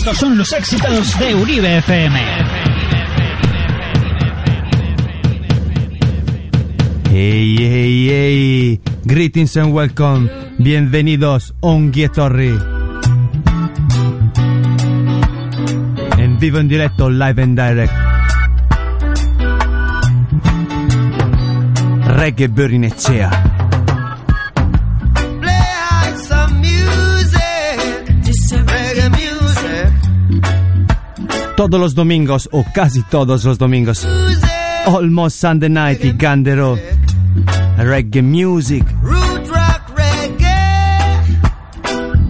Estos son los éxitos de Uribe FM. Hey, hey, hey. Greetings and welcome. Bienvenidos a un Torri. En vivo en directo, live and direct. Reggae Berinecea. Todos los domingos, o casi todos los domingos. Almost Sunday night y Gandero. Reggae music. Root rock reggae.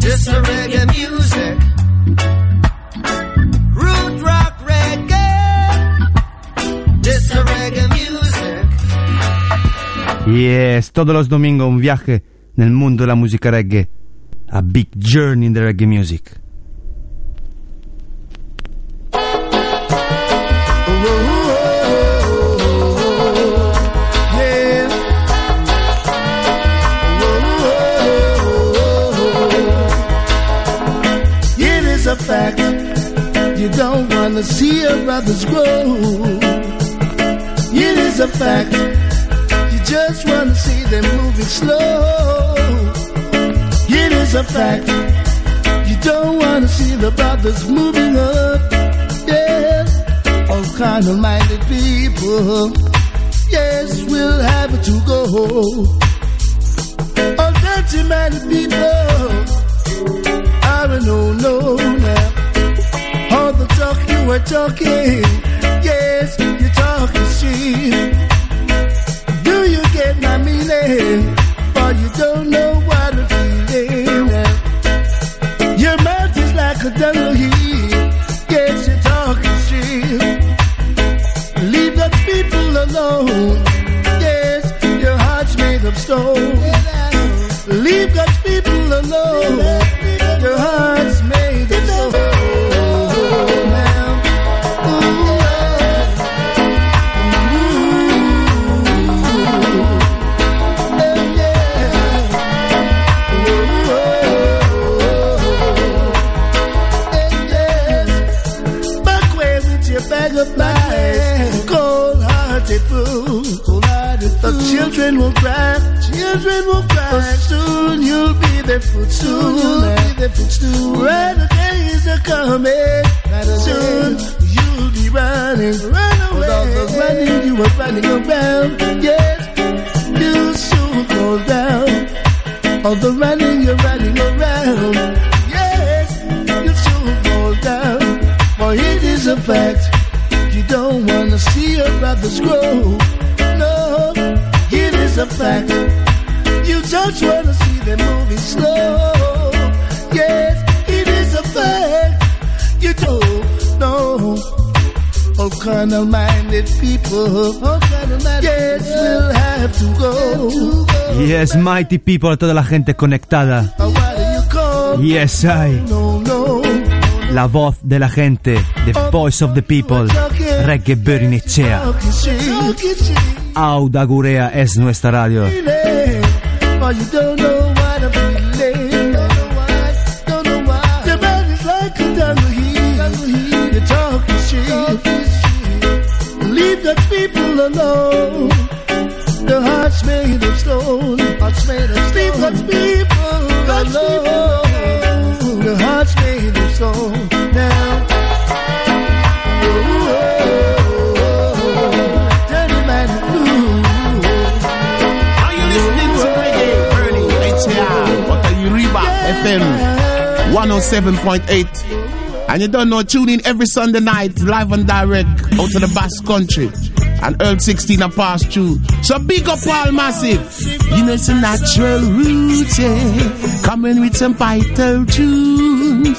Just a reggae music. Root rock reggae. Just a reggae music. Yes, todos los domingos un viaje nel mundo della musica reggae. A big journey in the reggae music. You don't want to see your brothers grow. It is a fact. You just want to see them moving slow. It is a fact. You don't want to see the brothers moving up. Yeah. All kind of minded people. Yes, we'll have to go. All dirty minded people. I don't know now all the talk you were talking. Yes, you're talking shit. Do you get my meaning? Or you don't know what I'm feeling. Your mouth is like a jungle heat. Yes, you're talking shit. Leave the people alone. Yes, your heart's made of stone. Leave God's people alone. Your heart's children will cry. But soon you'll be their footstool. Soon you'll be their footstool. Brighter days are coming. soon you'll be running, run away. All the running you were running around, yes, you'll soon go down. All the running you're running around, yes, you'll soon go down. For it is a fact. You don't wanna see your brothers grow. No, it is a fact. You just wanna see them moving slow. Yes, it is a fact. You don't know. All kind of minded people. All kind of minded yes, we'll have to go. Yes, mighty people, toda la gente conectada. Yes, I. La voz de la gente, the voice of the people, Reggae Berinecea. Auda Gurea es nuestra radio. You don't know what I'm feeling. Don't know why. Don't know why. Your man is like a Tanguhi. You're talking shit. Leave the people alone. The heart's made of stone. Heart's made of Leave the people alone. The heart's made of stone. 107.8? And you don't know, tune in every Sunday night, live and direct, out to the Basque Country. And Earl 16 a pass through. So big up all massive. You know it's a natural route, yeah. Coming with some vital tunes.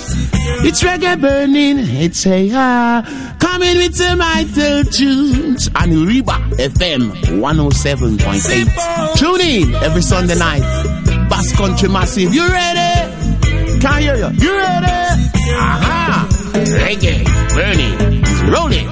It's reggae burning, it's a ah. Coming with some vital tunes. And Reba FM 107.8. Tune in every Sunday night. Basque Country Massive. You ready? Can't hear you. You ready? Aha! Reggae burning. Rolling.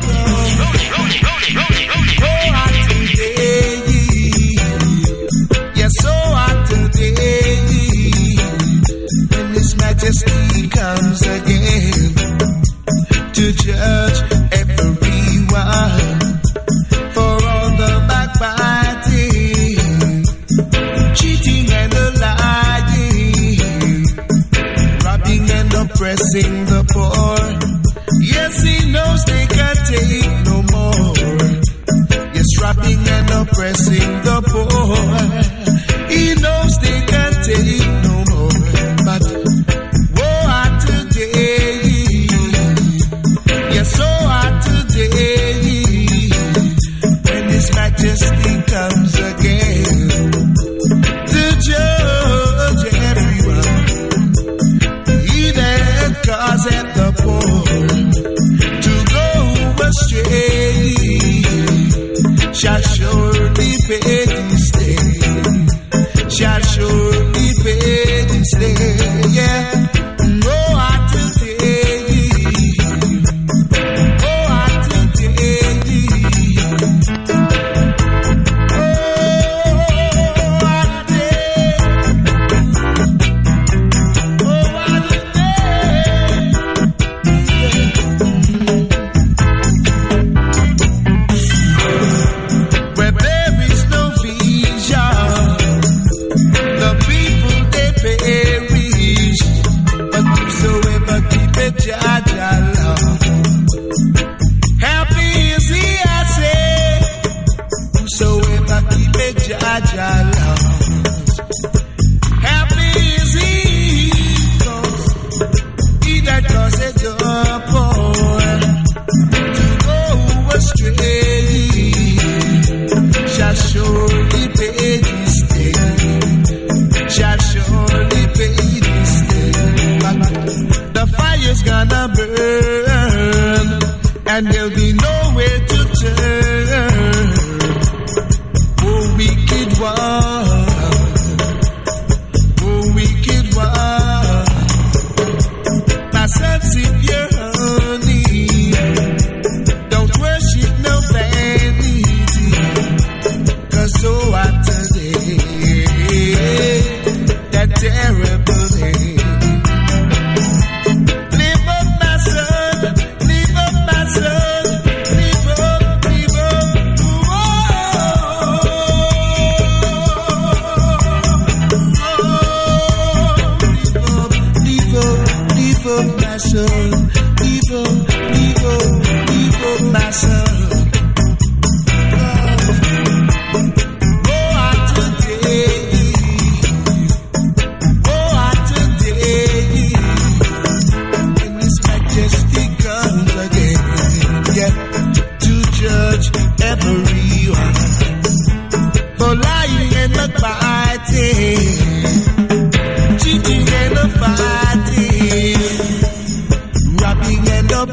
blessing the poor. Yes, he knows they can take no more. Yes, and oppressing the poor.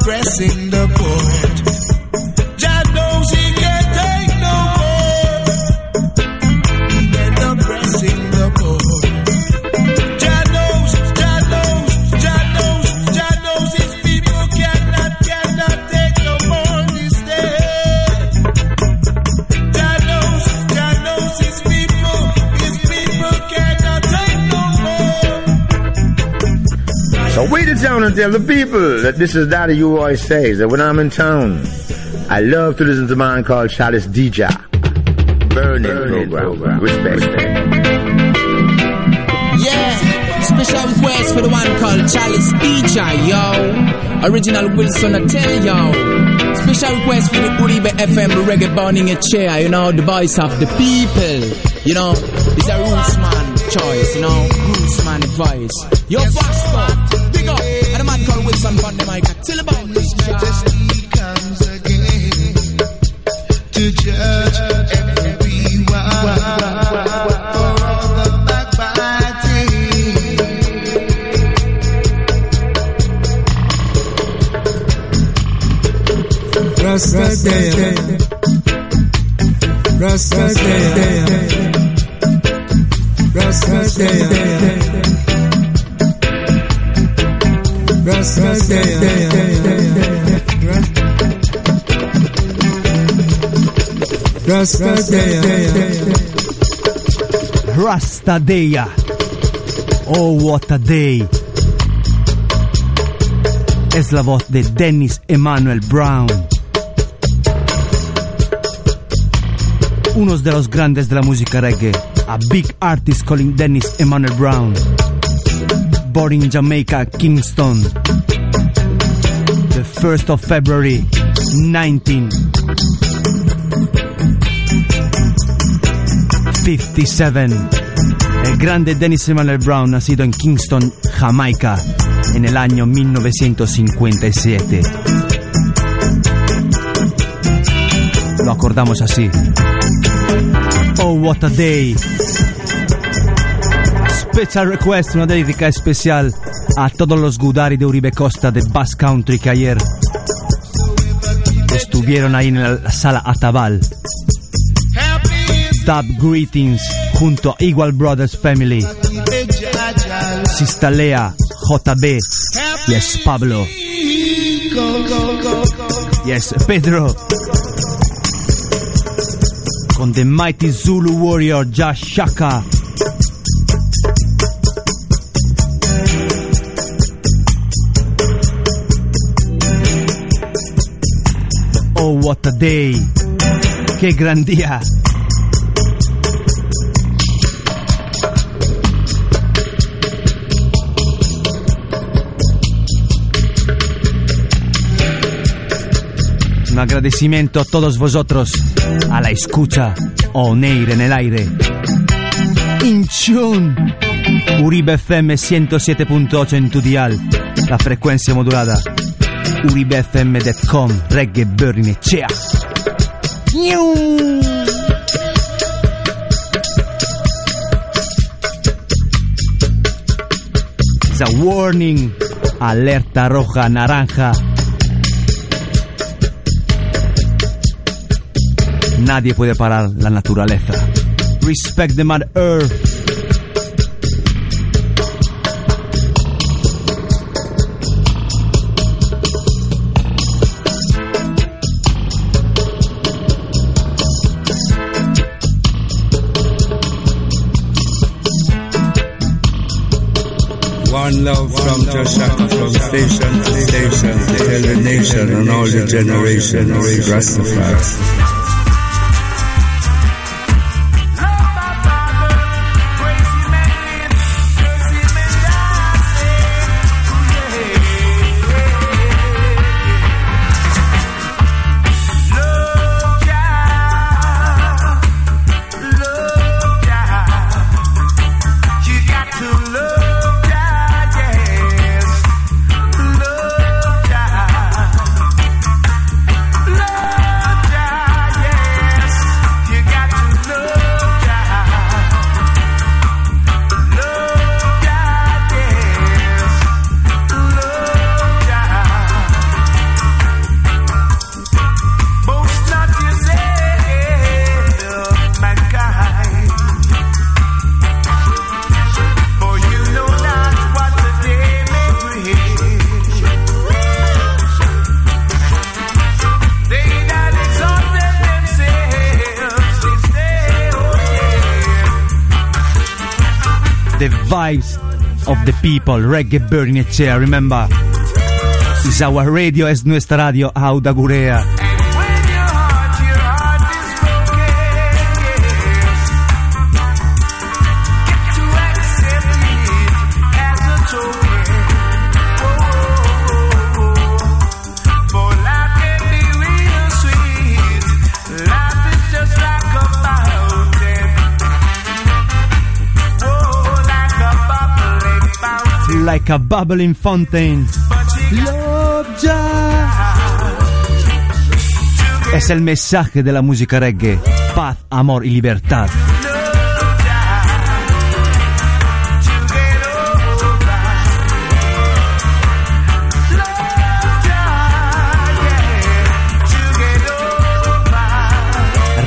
Oppressing the poor. Jah knows he can't take no more and oppressing the poor. Jah knows, Jah knows, Jah knows, Jah knows his people cannot, cannot take no more. Jah knows, Jah knows his people, his people cannot take no more. So wait it down and tell the people that this is Daddy You always says that when I'm in town, I love to listen to a man called Chalice DJ. Burning, program. Respect. Yeah, special request for the one called Chalice DJ, yo. Original Wilson, I tell yo. Special request for the Uribe FM reggae burning a chair, you know, the voice of the people. You know, it's a roots man choice, you know, roots man voice. Yo, faster, man called Wilson on the mic. Tell about this, child. Majesty comes again to judge everyone for all the backbiting. Rasta Day, Rasta Rasta Rasta Day. Oh, what a day. Es la voz de Dennis Emmanuel Brown. Uno de los grandes de la música reggae. A big artist calling Dennis Emmanuel Brown. Born in Jamaica, Kingston. The 1st of February, 19. 57. El grande Dennis Emmanuel Brown, nacido en Kingston, Jamaica, en el año 1957. Lo acordamos así. Oh, what a day. Special request, una dedica especial a todos los Gudari de Uribe Costa de Bass Country que ayer estuvieron ahí en la sala Atabal. Dub Greetings junto a Igual Brothers Family, Sistalea, JB, yes Pablo, yes Pedro, con The Mighty Zulu Warrior Josh. Oh, what a day! Che gran día! Un agradecimiento a todos vosotros a la escucha Oneir en el aire. In tune. Uribe FM 107.8 en tu dial, la frecuencia modulada. uribefm.com, reggae burning echea. It's a warning, alerta roja, naranja. Nadie puede parar la naturaleza. Respect the Mother Earth. Love from Joshaka, from station to station, to tell the nation and all the generations, Rastafari. People, reggae burning chair. Remember, is our radio, es nuestra radio, Auda Like a bubbling fountain. Love Jah. Es el mensaje de la música reggae. Paz, amor y libertad.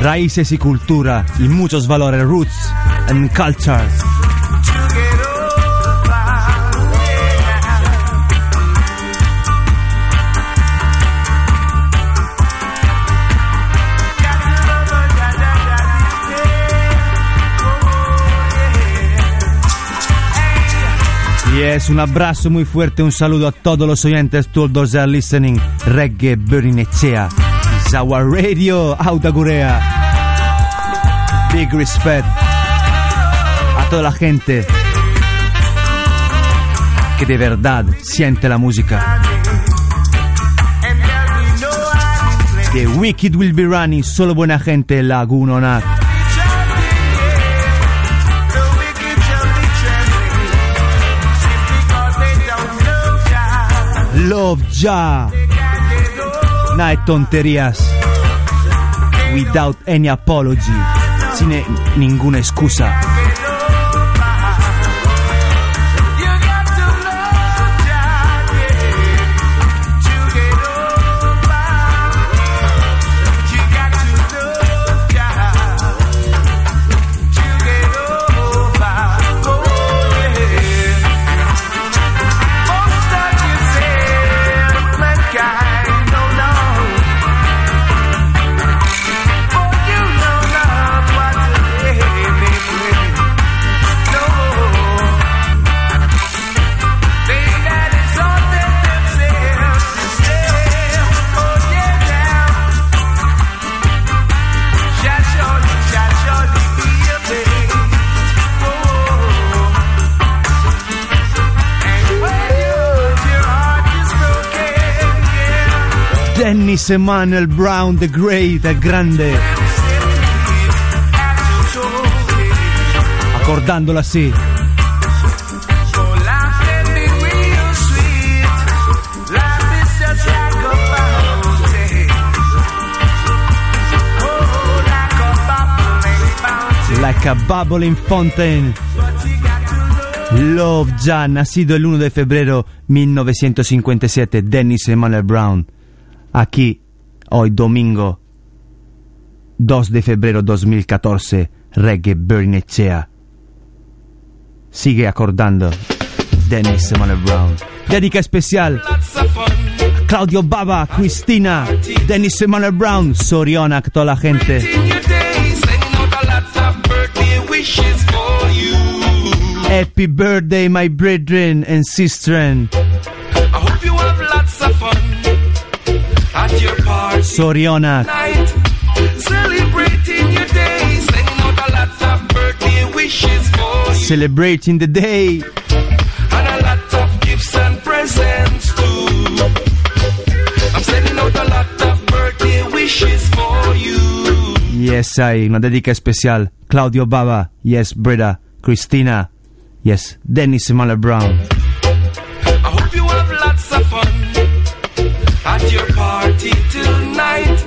Raíces y cultura y muchos valores, roots and cultures. Yes, un abrazo muy fuerte, un saludo a todos los oyentes, todos are listening. Reggae Burning Echea. It's our radio, Auta Gurea. Big respect a toda la gente que de verdad siente la música. The Wicked will be running, solo buena gente, Laguna Nat. Love Ya. Night tonterías. Without any apology. Sin ninguna excusa. Dennis Emmanuel Brown, the great, el grande. Acordándolo así. Like a bubbling fountain. Love ya, nacido el 1 de febrero 1957, Dennis Emmanuel Brown. Aquí, hoy domingo 2 de febrero 2014, Reggae Bernechea. Sigue acordando Dennis Emmanuel Brown. Dedica especial Claudio Baba, Cristina, Dennis Emmanuel Brown, Soriona, toda la gente. Happy birthday, my brethren and sistren. At your party Soriona, night, celebrating your day, sending out a lot of birthday wishes for you, celebrating the day. and a lot of gifts and presents too. I'm sending out a lot of birthday wishes for you. Yes, hay una dedica especial. Claudio Baba, yes, Breda, Christina. yes, Dennis Emmanuel Brown. I hope you have lots of fun at your party tonight.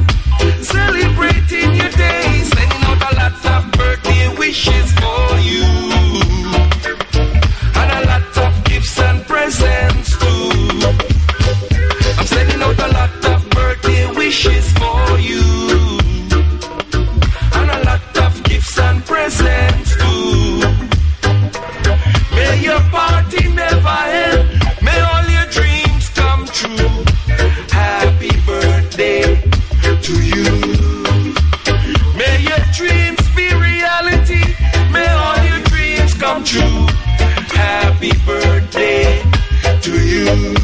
Celebrating your day, sending out a lot of birthday wishes for you. And a lot of gifts and presents too. I'm sending out a lot of birthday wishes birthday to you.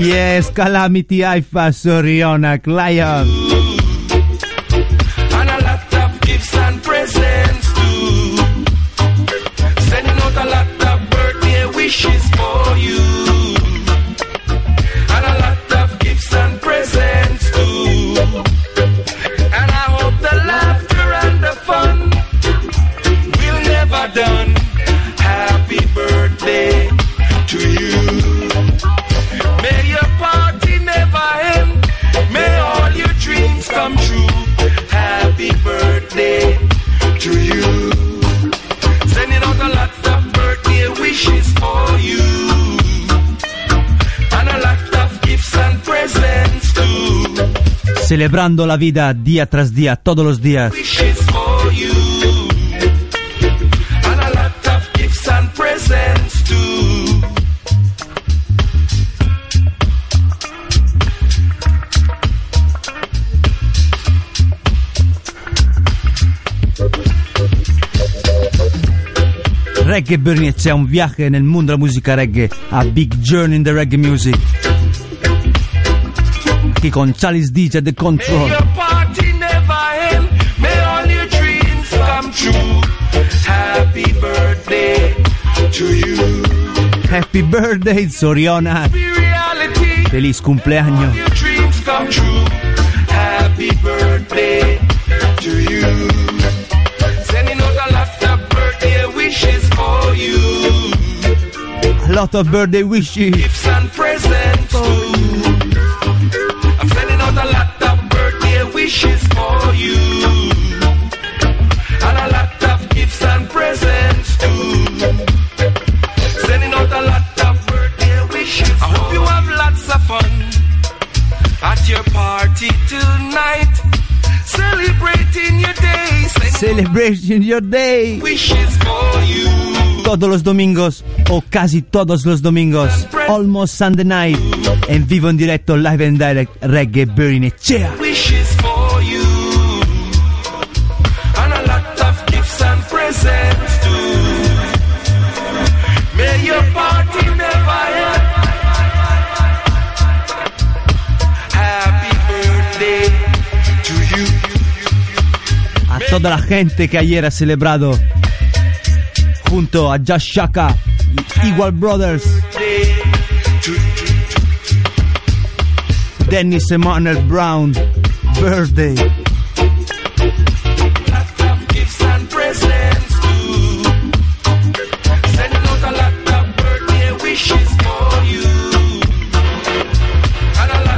Yes, Calamity Haifa, Soriona, Lion. celebrando la vida día tras día, todos los días. Reggae Burnie c'è un viaggio nel mondo della musica reggae, a Big Journey in the Reggae Music. Aquí con Charles DJ The Control. your party never end. May all your dreams come true. Happy birthday to you. Happy birthday, Soriona. Feliz cumpleaños. Your dreams come true. Happy birthday to you. Sending out a lot of birthday wishes for you. A lot of birthday wishes. Gifts and presents too. Wishes for you. And a lot of gifts and presents too. Sending out a lot of birthday wishes. I hope you have lots of fun at your party tonight. Celebrating your day. Sending Celebration your day. wishes for you. Todos los domingos, o casi todos los domingos, almost Sunday night, en vivo en directo, live and direct, Reggae Bernie Chea. wishes A toda la gente que ayer ha celebrado junto a Josh Shaka y Igual Brothers, Dennis Emanuel Brown, birthday.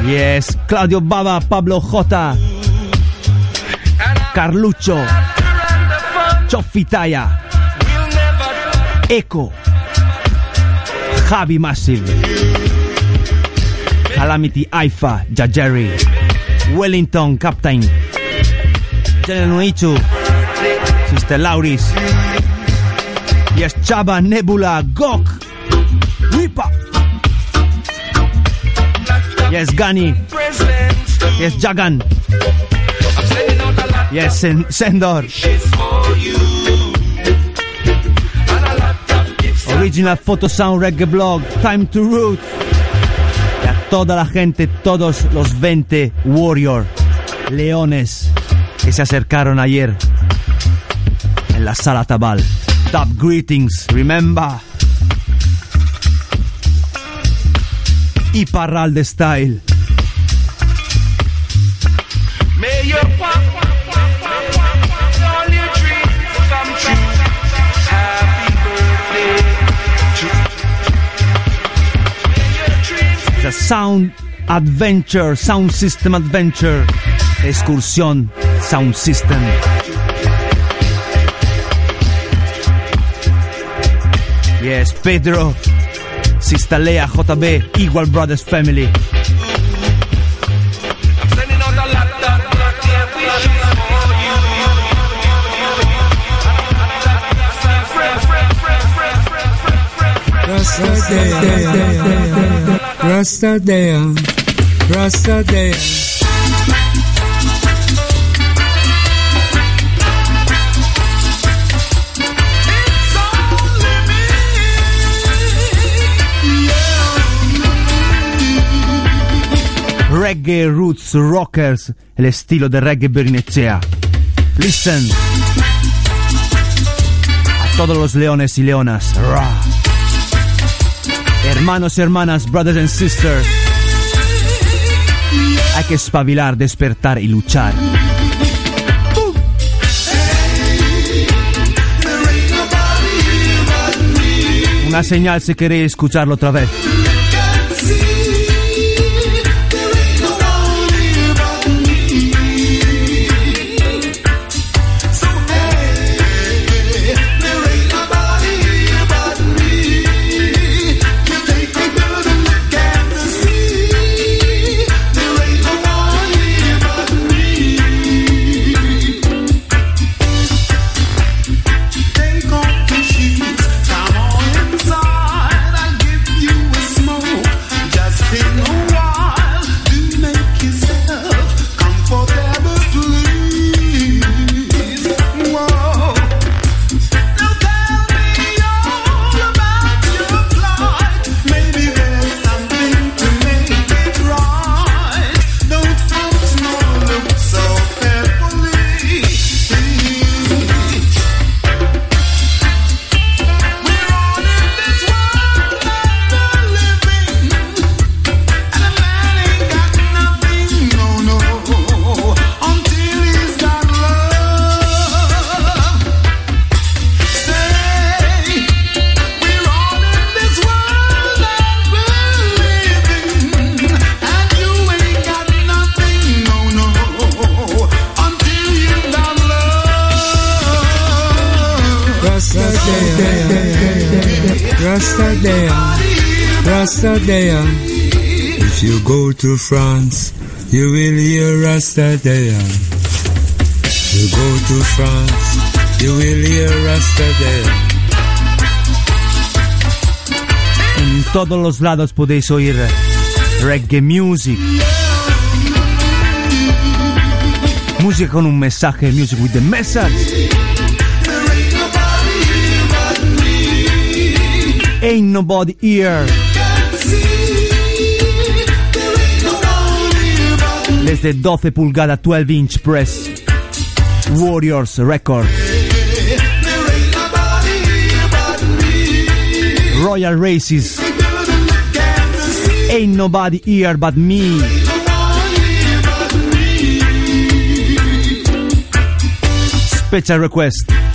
Yes, Claudio Baba, Pablo J, and a Carluccio, and the fun Choffitaya, will never Echo, Javi Massive, Calamity Aifa, Jajeri, Wellington Captain, Jenna Noichu, Sister Lauris, Yes Chaba, Nebula, Gok, Whipa, Yes Gani. Yes Jagan, Yes Sen- Sendor, Original Photo Sound Reggae Blog, Time to Root. Y a toda la gente, todos los 20 Warrior, leones que se acercaron ayer en la sala Tabal. Top greetings, remember. May your dreams The Sound Adventure, Sound System Adventure, excursión Sound System. Yes, Pedro, Sista Lea, JB, Equal Brothers Family. Rasta Dea, Rasta Dea, Rasta Dea. Reggae Roots Rockers, el estilo de reggae berinecea. Listen. A todos los leones y leonas. Ra. Hermanos y hermanas, brothers and sisters. Hay que espabilar, despertar y luchar. Una señal si queréis escucharlo otra vez. To France, you will hear Rasta Dea. You go to France, you will hear Rasta Dea. En todos los lados podéis oír reggae music. Música con un mensaje, music with the message. Ain't nobody here. desde 12 pulgadas 12 inch press. Warriors Records. Royal Races. Ain't Nobody Here But Me. Special Request.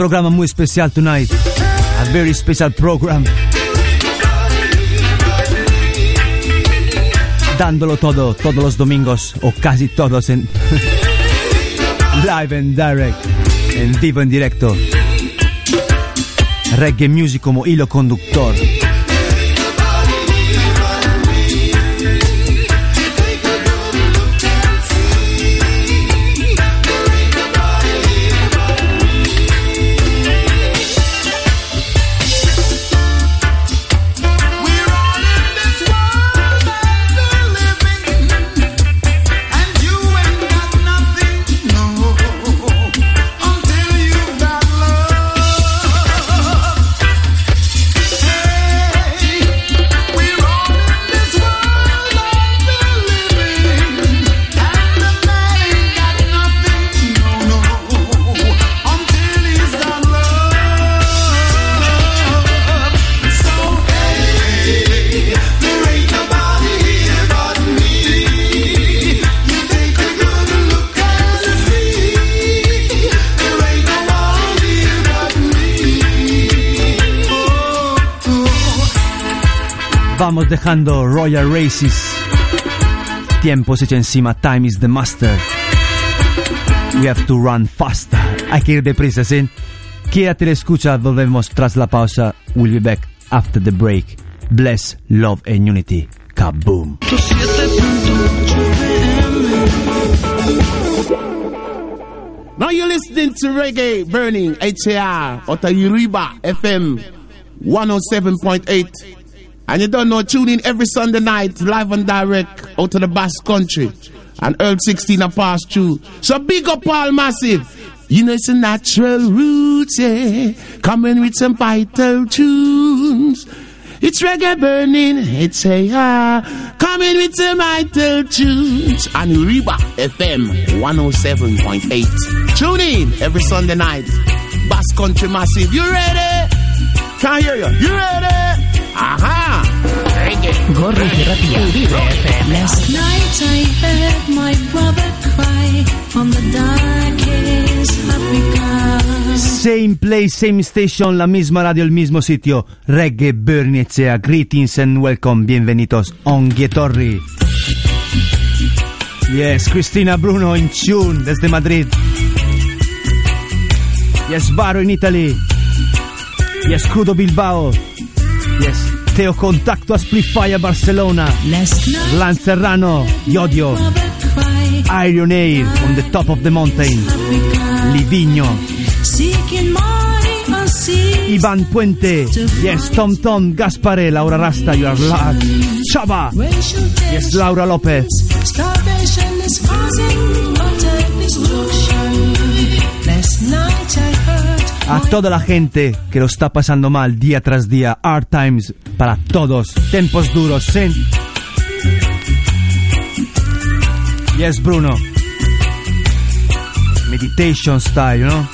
Programa muy especial tonight. A very special program. Dándolo todo, todos los domingos, o casi todos en live and direct, en vivo en directo. Reggae music como hilo conductor. Dejando Royal Races. Tiempo se echa encima. Time is the master. We have to run faster. Hay que ir deprisa, ¿sí? Quédate la escucha. Volvemos tras la pausa. We'll be back after the break. Bless, love and unity. Kaboom. Now you're listening to Reggae Burning HAR of FM 107.8. And you don't know, tune in every Sunday night, live and direct out of the Basque Country. And Earl 16 are passed through. So big up all massive. You know it's a natural roots, yeah. Coming with some vital tunes. It's reggae burning, it's a ah, coming with some vital tunes. And Reba FM 107.8. Tune in every Sunday night. Bass Country Massive. You ready? Can't hear you. You ready? Aha! Uribe FM. Last night I heard my brother cry from the darkest Africa. Same place, same station, la misma radio, el mismo sitio. Reggae Burning Echea. Greetings and welcome. Bienvenidos on Gietorri. Yes, Cristina Bruno in tune desde Madrid. Yes, Baro in Italy. Yes, Crudo Bilbao. Yes, Teo Contacto a Splitfire Barcelona. Last night Lan Serrano, Yodio. Iron Air on the top of the mountain. Livigno. Ivan Puente. Yes, Tom Tom, Gaspare, Laura Rasta, you are luck. Racial Yes, Laura Lopez. Starvation is causing utter destruction. Last night A toda la gente que lo está pasando mal día tras día. Hard times para todos. Tempos duros. ¿sí? Yes, Bruno. meditation style, you know?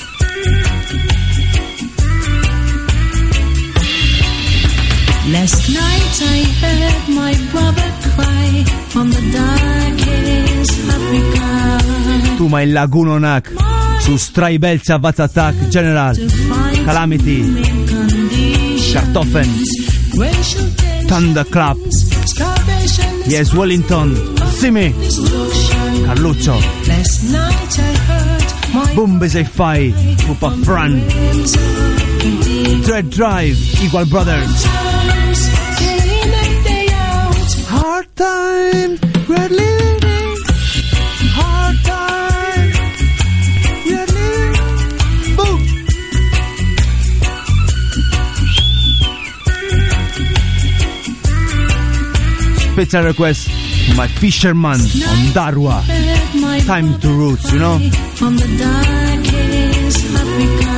Last night I heard my brother cry from the darkest Africa. Tu il Lagunonak, su Straibel Zavat Attack General Calamity Kartoffen Thunderclap Yes Wellington Simi Carluccio Bumbe Se Fai Pupa Fran Dread Drive Equal Brothers Hard Time Red Living Special request, my fisherman on Darwa. Time to roots, you know. from the darkest Africa,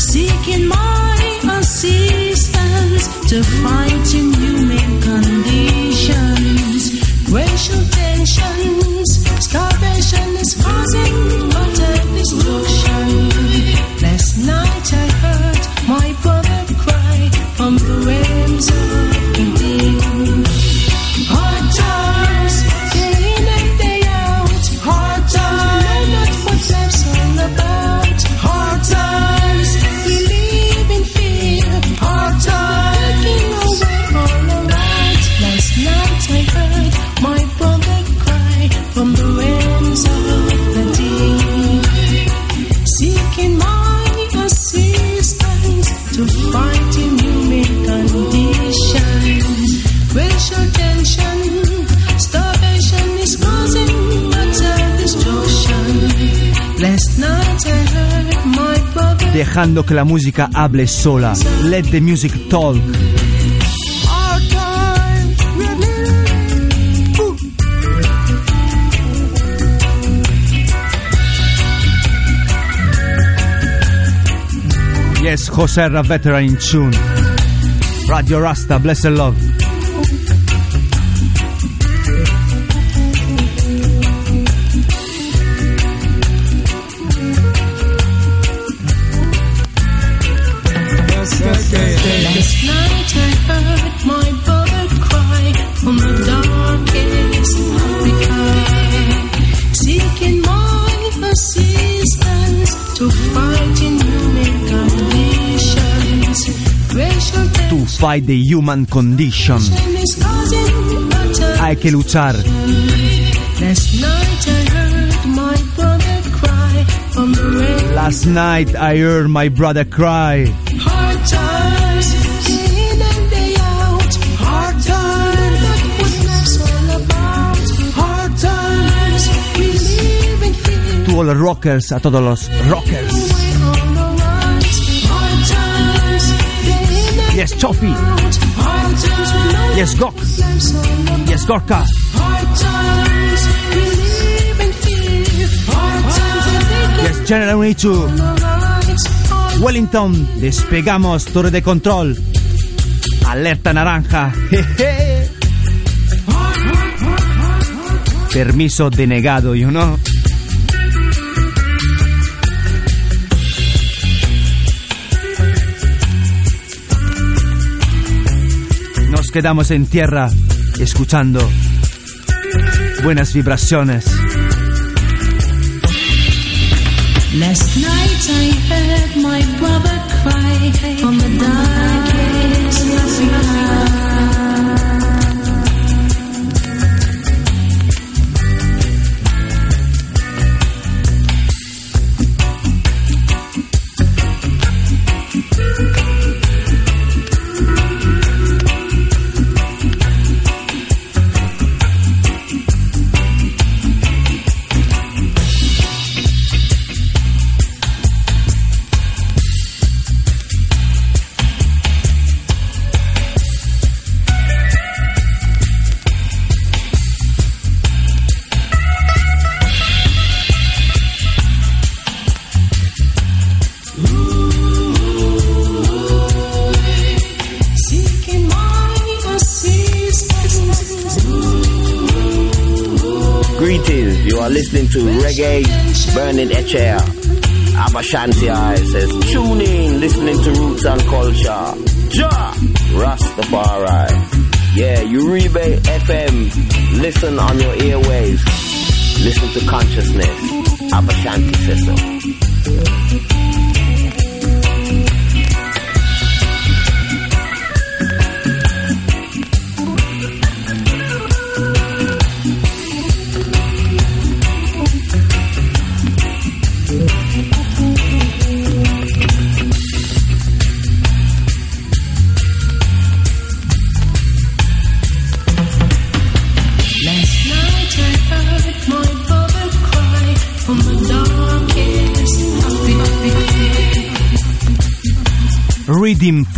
seeking my assistance to fight in human conditions. Racial tensions, starvation is causing utter destruction. Dejando que la música hable sola. Let the music talk. Yes, Jose Ra veteran in tune. Radio Rasta, bless and love. Fight the human condition. tension is causing utter Hay que luchar. Last night I heard my brother cry from the rain. Last night I heard my brother cry. Hard times, in and day out. Hard times, what life's all about. Hard times, we live in fear. To all the rockers, a todos los rockers. Yes, Chofi. Yes, Gok. Yes, Gorka. Yes, General Unichu. Wellington, despegamos, torre de control. Alerta naranja. Permiso denegado, you know. Quedamos en tierra escuchando buenas vibraciones. Reggae Burning Echea. Abashanti I says, tune in, listening to Roots and Culture. Ja! Rastafari. Yeah, Uribe FM. Listen on your airwaves. Listen to consciousness. Says so.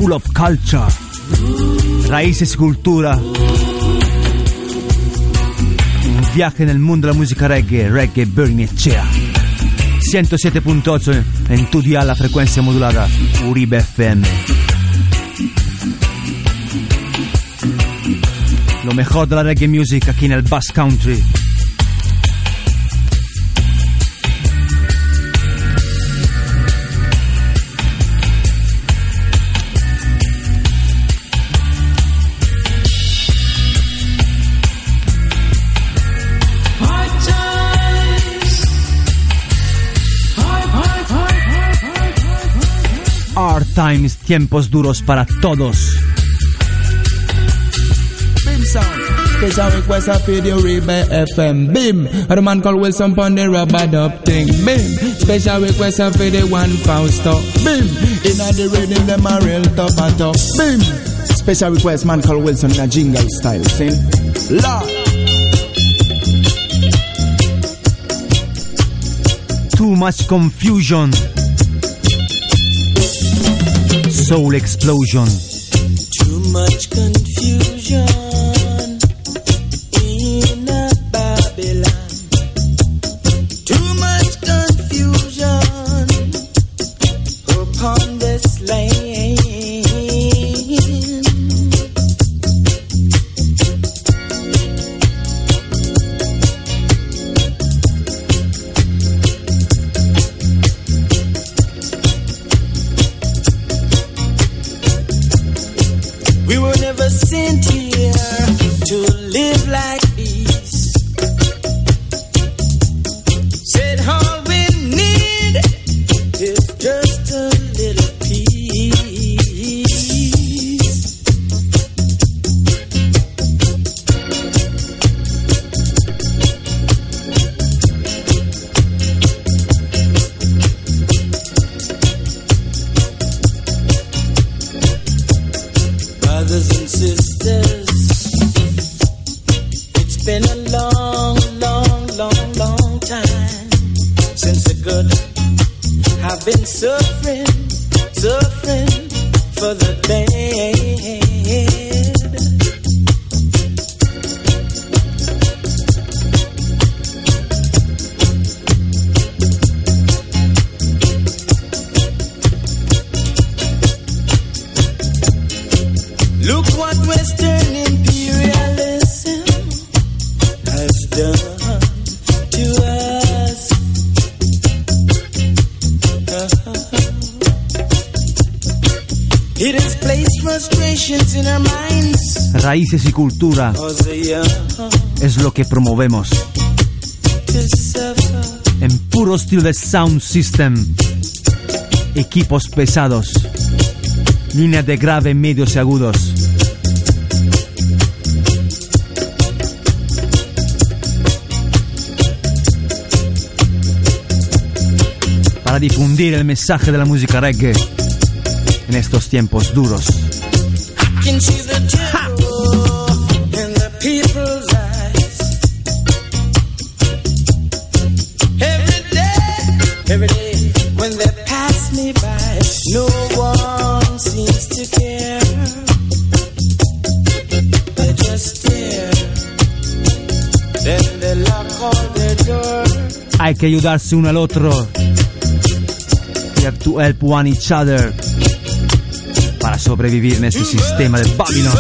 Full of culture. Raíces cultura. Un viaje en el mundo de la música reggae, reggae Burning Echea. 107.8 en tu la frecuencia modulada Uribe FM. Lo mejor de la reggae music aquí en el Bass Country. Times, tiempos duros para todos. Bim sound. Special request of the Uribe FM. Bim. A the man called Wilson pon the rubber dub thing. Bim. Special request of the one Fausto. Bim. Inna the rhythm them a real top a top. Bim. Special request man called Wilson in a jingle style. Sing. Lord. Too much confusion. Soul explosion. Too much confusion Raíces y cultura es lo que promovemos. En puro estilo de sound system. Equipos pesados. Líneas de grave, medios y agudos. Para difundir el mensaje de la música reggae en estos tiempos duros. Que ayudarse uno al otro. We have to help one each other. Para sobrevivir en este sistema de Babylon.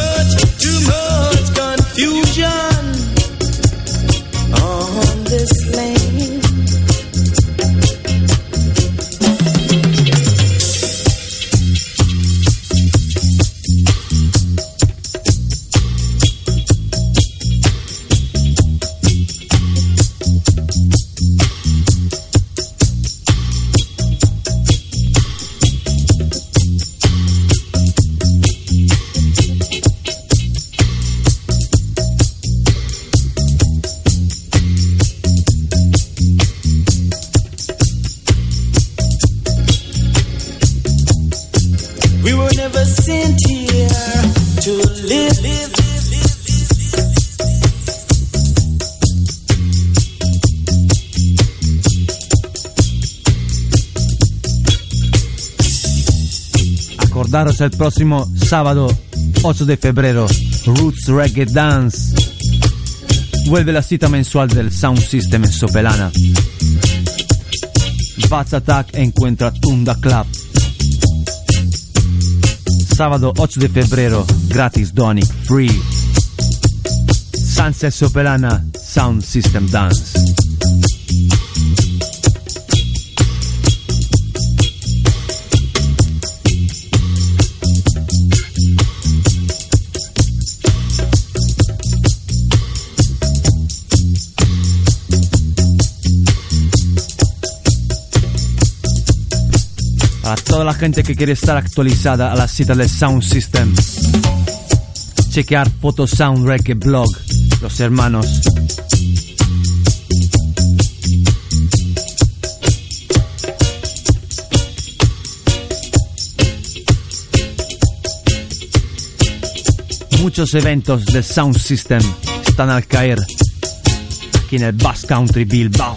El próximo sábado 8 de febrero, Roots Reggae Dance. Vuelve la cita mensual del Sound System Sopelana. Bats Attack encuentra Tunda Club. Sábado 8 de febrero, gratis Donic, free. Sunset Sopelana, Sound System Dance. Toda la gente que quiere estar actualizada a la cita del Sound System, chequear Photo Sound Reggae Blog, los hermanos. Muchos eventos del Sound System están al caer aquí en el Bass Country Bilbao.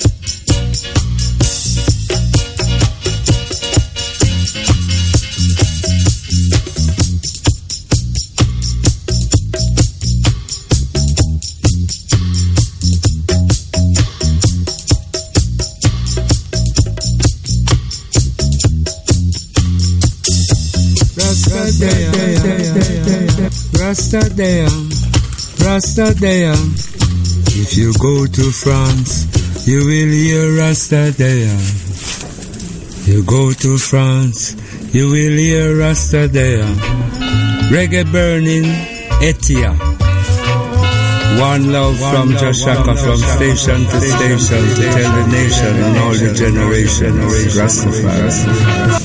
Rasta there, Rasta there. If you go to France, you will hear Rasta there. You go to France, you will hear Rasta there. Reggae burning, Etia. One love from Jashaka, from station to station, to tell the nation and all the generations, Rastafari.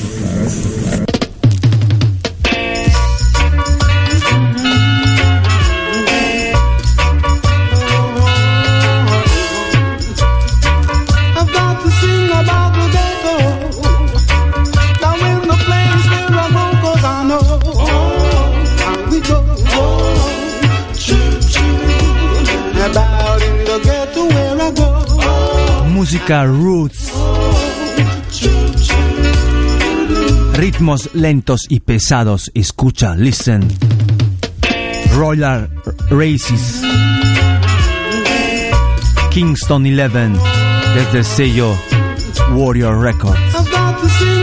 Roots. Ritmos lentos y pesados. Escucha, listen. Royal Races. Kingston 11. Desde el sello Warrior Records.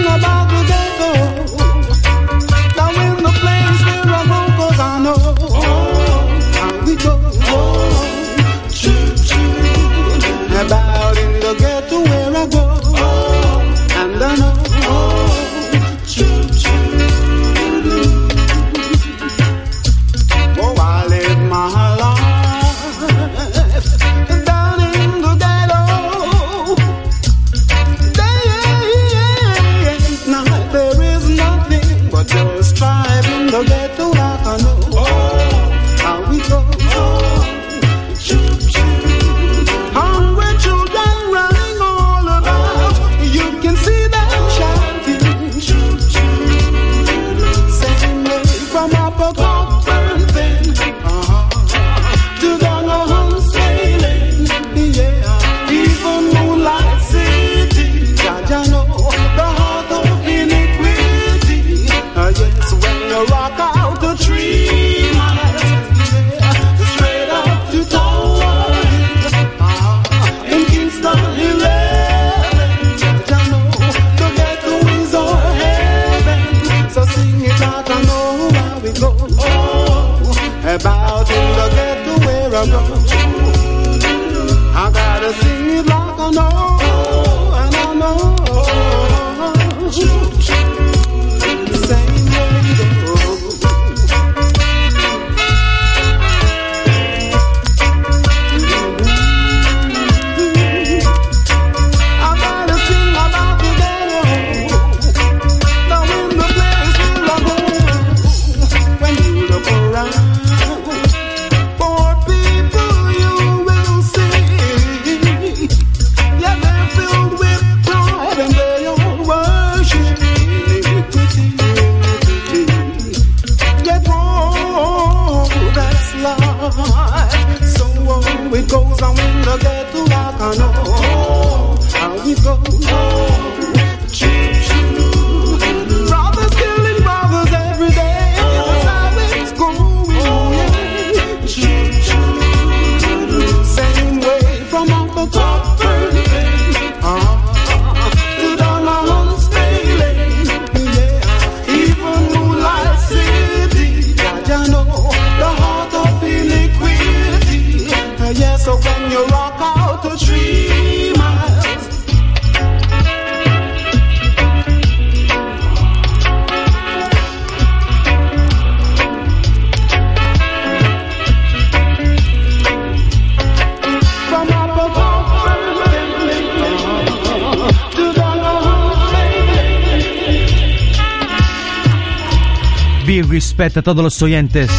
A todos los oyentes.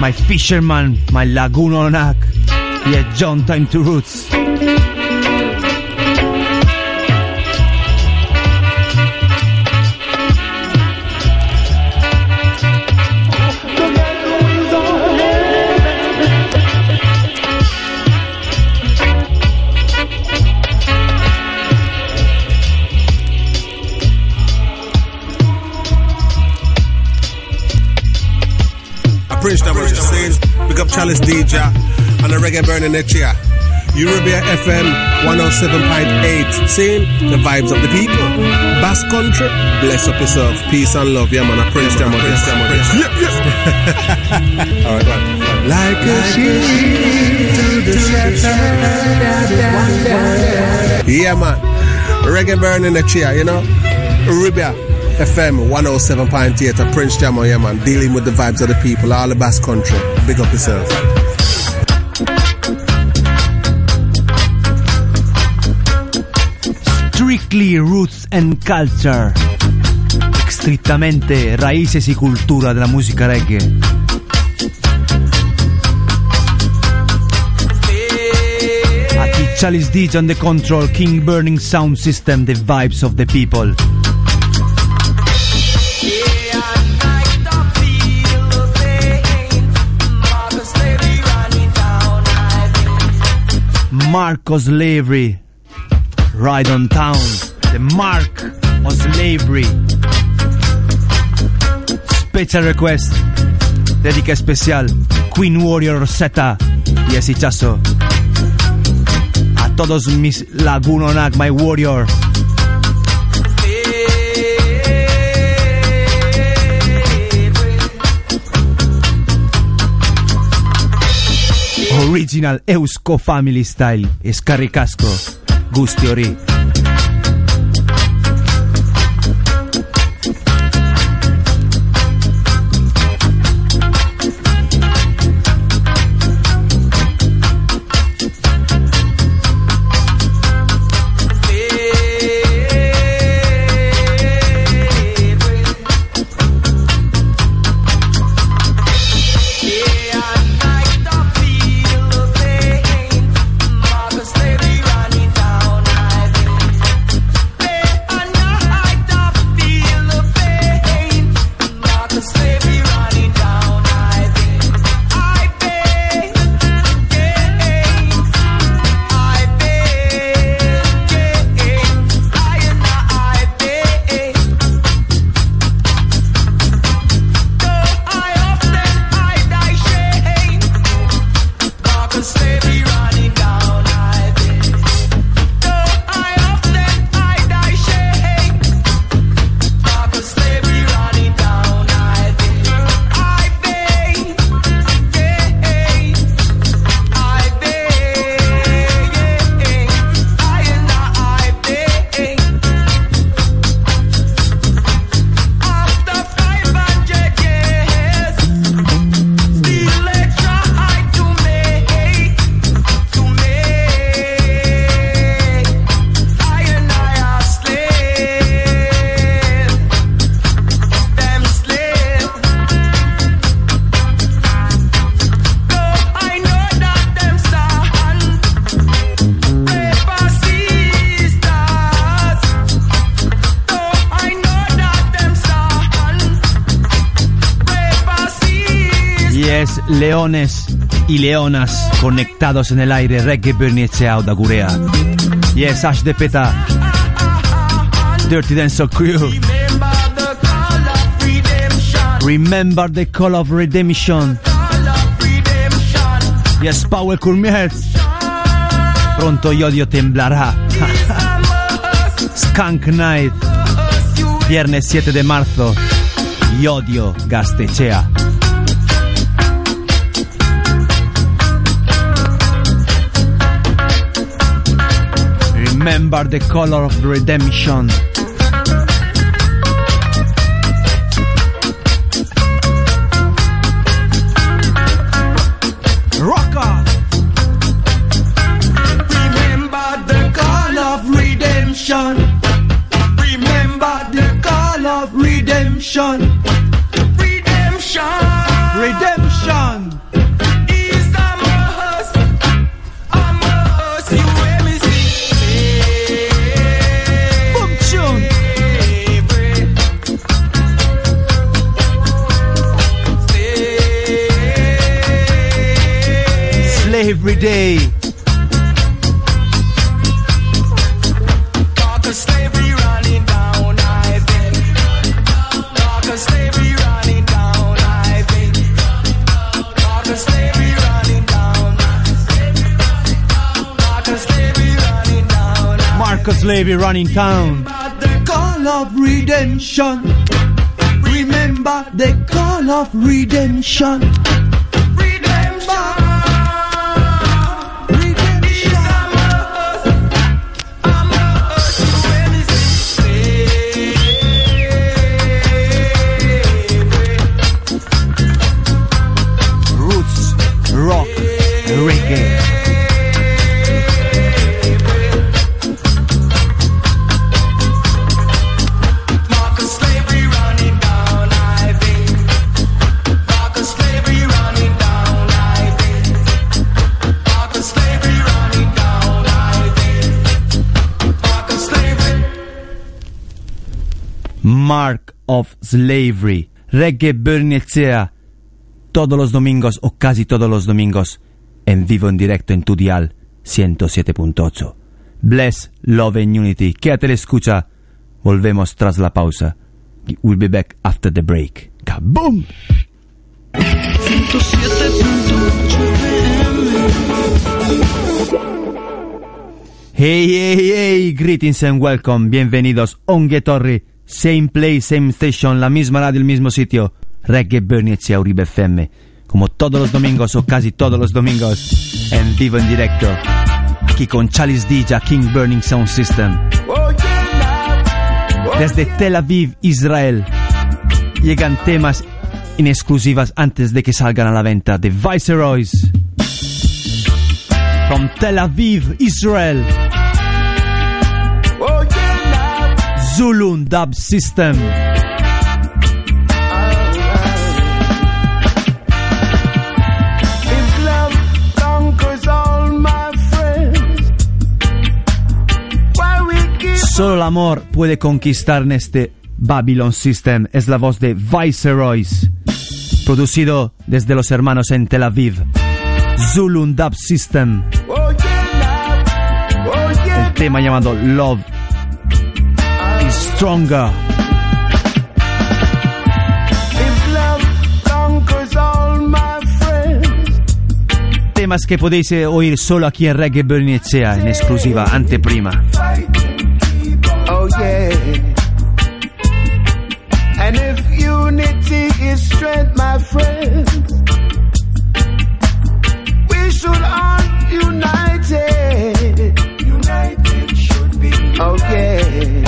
My Fisherman, My Laguna Onak. Y a John Time to Roots. Saying, pick up Chalice DJ and the reggae burning chair. Eurobia FM 107.8, saying the vibes of the people. Bass country, bless up yourself, peace and love. Yeah, man, a Prince Jam, Prince Jam, Prince Jam. Yep, yep. All right, on. Like a sheep to the shepherd. Yeah, man. Reggae burning the chair, you know? Eurobia FM 107.8 a Prince Jam, yeah, man. Dealing with the vibes of the people, all the Bass country. Big up yourself. Strictly Roots and Culture. Estrictamente raíces y cultura de la música reggae. Chalice DJ on the control, King Burning Sound System, the vibes of the people. Marcos Slavery, Ride on Town, the mark of slavery. Special request, dedica especial, Queen Warrior Rosetta y ese chazo. A todos mis Lagunonak, my warrior. Original Eusko Family Style, Escarricasco, Gustiori. Yes, leones y leonas conectados en el aire, reggae berniceao da gurea. Yes, Ash de Peta. Dirty Dancehall Crew. Remember the call of redemption. Yes, Power Curmier. Pronto Yodio temblará. Skunk Night. Viernes 7 de marzo. Yodio Gastechea. Remember the color of redemption. Rocker! Remember the call of redemption. Remember the call of redemption. Down. Marcus Levy running town. The Call of redemption. Remember the call of redemption. Roots, Of Slavery. Reggae Bernicea. Todos los domingos o casi todos los domingos. En vivo en directo en tu dial 107.8. Bless, love and unity. Quédate la escucha. Volvemos tras la pausa. We'll be back after the break. ¡Kaboom! Hey, hey, hey, greetings and welcome, bienvenidos, Ongue Torri, same place, same station, la misma radio, el mismo sitio, Reggae Bernicea Uribe FM, como todos los domingos o casi todos los domingos, en vivo, en directo, aquí con Chalice DJ, King Burning Sound System, desde Tel Aviv, Israel, llegan temas en exclusivas antes de que salgan a la venta de Viceroys. From Tel Aviv, Israel. Zulun Dub System. Solo el amor puede conquistar en este Babylon System. Es la voz de Viceroys. Producido desde los hermanos en Tel Aviv. Zulun Dub System. El tema llamado Love Stronger. if love conquers all my friends, Temas que podéis eh, oír solo aquí en Reggae Bernicea en exclusiva, anteprima. oh yeah. And if unity is strength, my friends, we should all united. United should be. Oh yeah.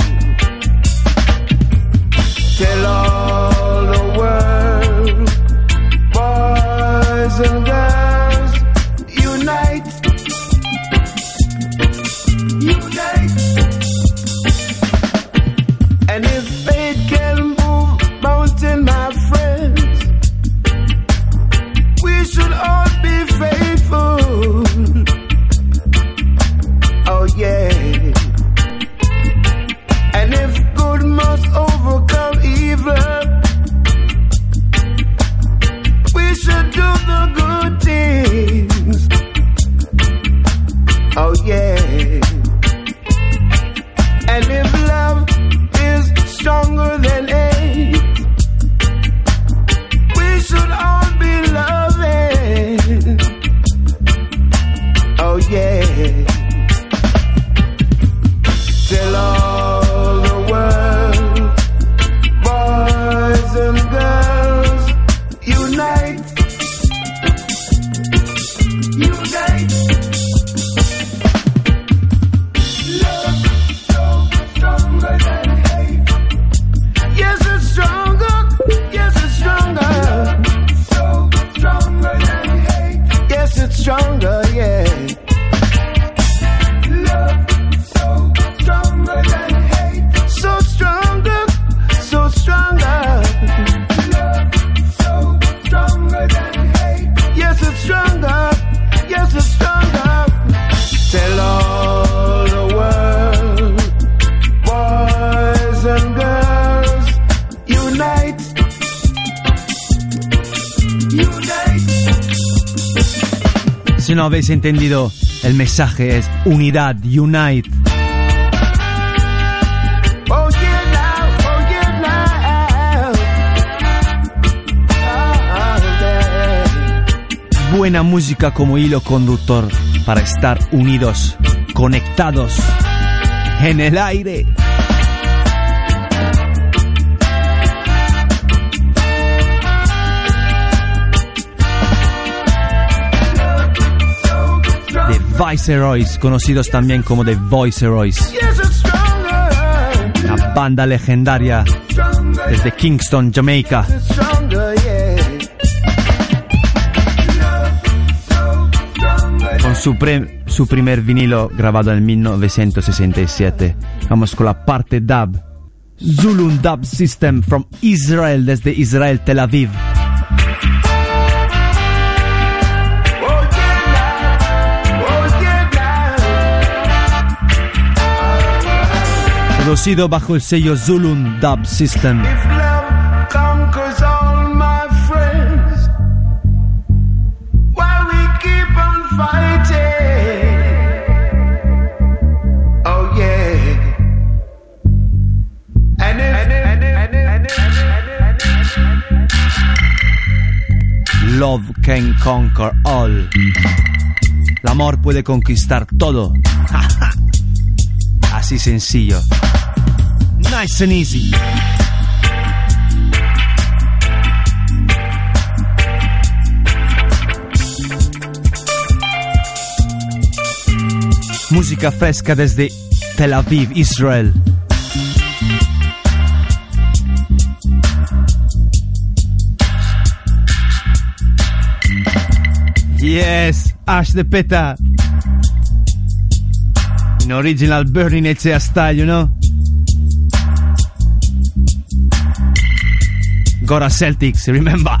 Habéis entendido, el mensaje es unidad, unite. Buena música como hilo conductor para estar unidos, conectados en el aire. Viceroys, conocidos también como The stronger, una banda legendaria desde Kingston, Jamaica. con su, su primer vinilo grabado en 1967. Vamos con la parte dub. Zulun Dub System from Israel, desde Israel, Tel Aviv. Producido bajo el sello Zulun Dub System. Love can conquer all. El amor puede conquistar todo. Así sencillo. Nice and easy. Música fresca desde Tel Aviv, Israel. Yes, Ash the Peta. In original Burning Echea style, you know? Gora Celtics, remember?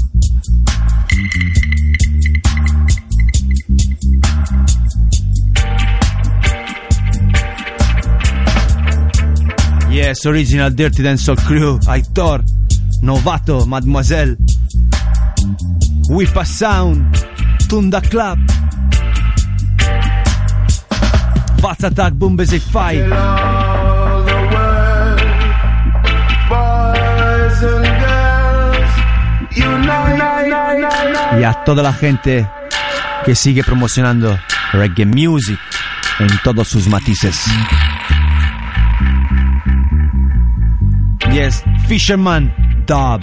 Yes, original Dirty Dancehall crew, Aitor, Novato, Mademoiselle, Whip a Sound, Tunda Club, Vaz Attack, Boom Basic Five. Y a toda la gente que sigue promocionando reggae music en todos sus matices. Yes, Fisherman Dub.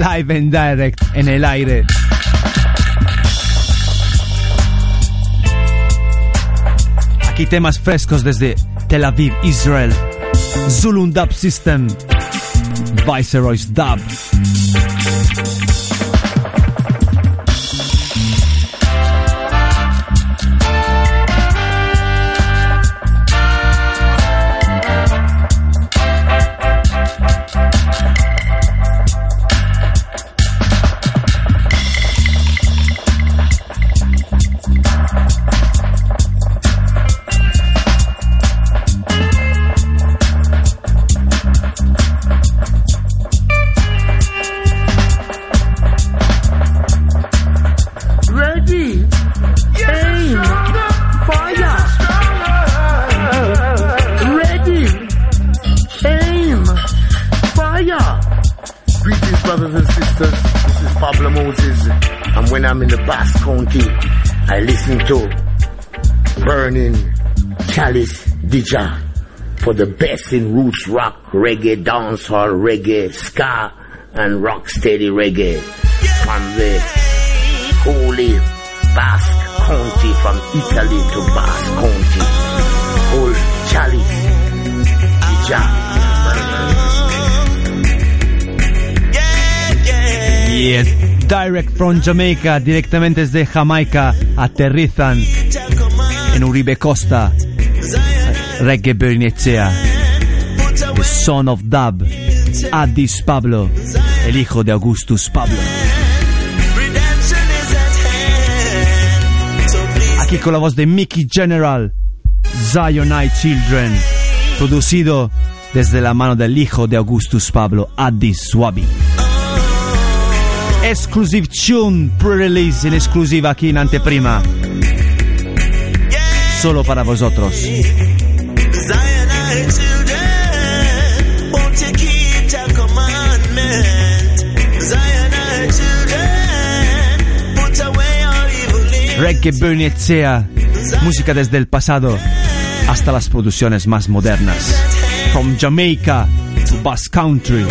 Live and direct en el aire. Aquí temas frescos desde Tel Aviv, Israel. Zulun Dub System. Viceroy's Dub. Dija for the best in roots rock, reggae, dancehall, reggae, ska, and rock steady reggae from the holy Basque County, from Italy to Basque County. Old Chalice Dija. Yes. Direct from Jamaica, directamente desde Jamaica, aterrizan en Uribe Costa. Reggae Bernicea, The Son of Dub, Addis Pablo, el hijo de Augustus Pablo. Aquí con la voz de Mickey General, Zionite Children, producido desde la mano del hijo de Augustus Pablo, Addis Swabi. Exclusive Tune Pre-Release en exclusiva aquí en anteprima. Solo para vosotros. Reggae Bernitzea, música desde el pasado hasta las producciones más modernas. From Jamaica to Bass Country.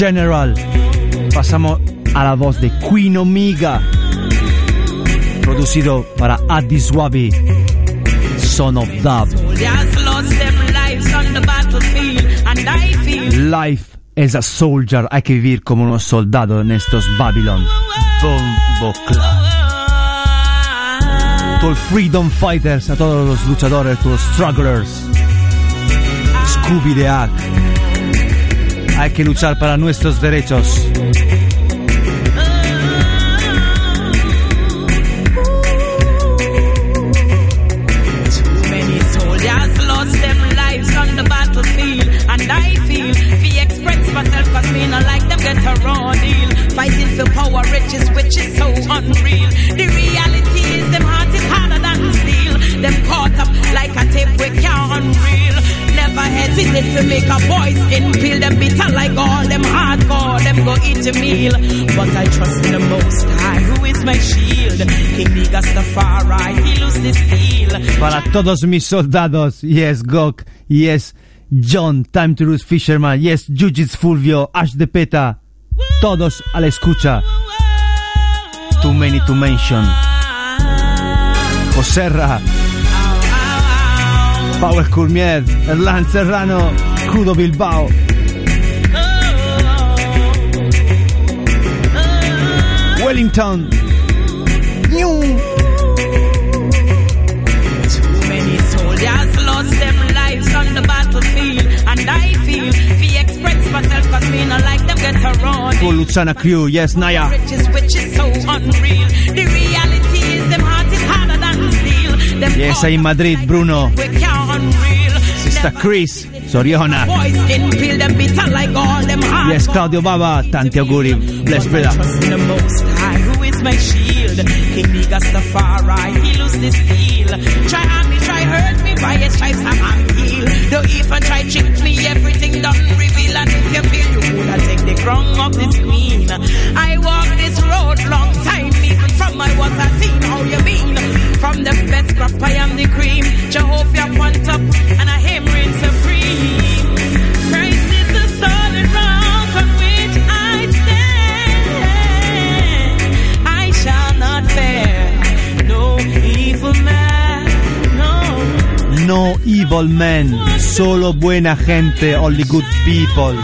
General pasamos a la voz de Queen Omega, producido para Addis Wabi, Son of feel Life as a soldier, hay que vivir como unos soldados en estos Babylon. Bombo los Freedom Fighters, a todos los luchadores, todos los strugglers. Scooby de Hack. Hay que luchar para nuestros derechos. Hesitate to make a boy skin peel. Them bitter like all them hardcore. Them go eat a meal, but I trust in the Most High, who is my shield. King Nigastafari, he lose the steel. Para todos mis soldados, yes, Gok, yes, John, Time to Lose Fisherman, yes, Jujits Fulvio, Ash de Peta, todos a la escucha. Too many to mention. Joserra, Power Courmier, Erlan Serrano, Crudo Bilbao. Wellington. Many soldiers lost them lives on the battlefield. And I feel, express myself, cause me not like them get around. Luciana crew, yes, Naya. Riches, which is so unreal. Yes, ahí en Madrid, Bruno. Sister Chris, Soriona. Yes, Claudio Baba, tanti auguri. Bless brother. My shield, King Rastafari, he lose this deal. Try on me, try hurt me, by a stripes I'm healed. Though if I try trick me, everything done the crown of this queen. I walk this road long time, even from I was a teen. How you mean? From the best crop, I am the cream. Jehovah on top, and I him reign supreme. Christ is the solid rock on which I stand. I shall not fear no evil man. No. No evil men, solo buena gente, only good people.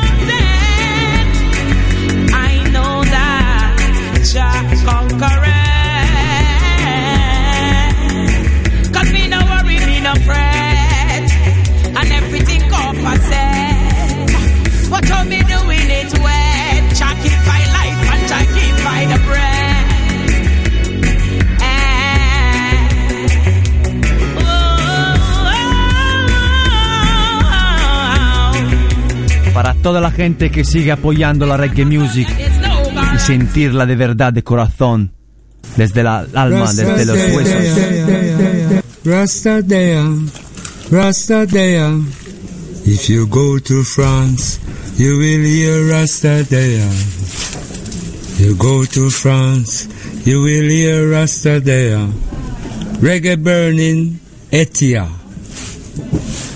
Toda la gente que sigue apoyando la reggae music y sentirla de verdad de corazón, desde la alma, desde los huesos. Rasta there, Rasta there. If you go to France, you will hear Rasta there. You go to France, you will hear Rasta there. Reggae burning, Etia.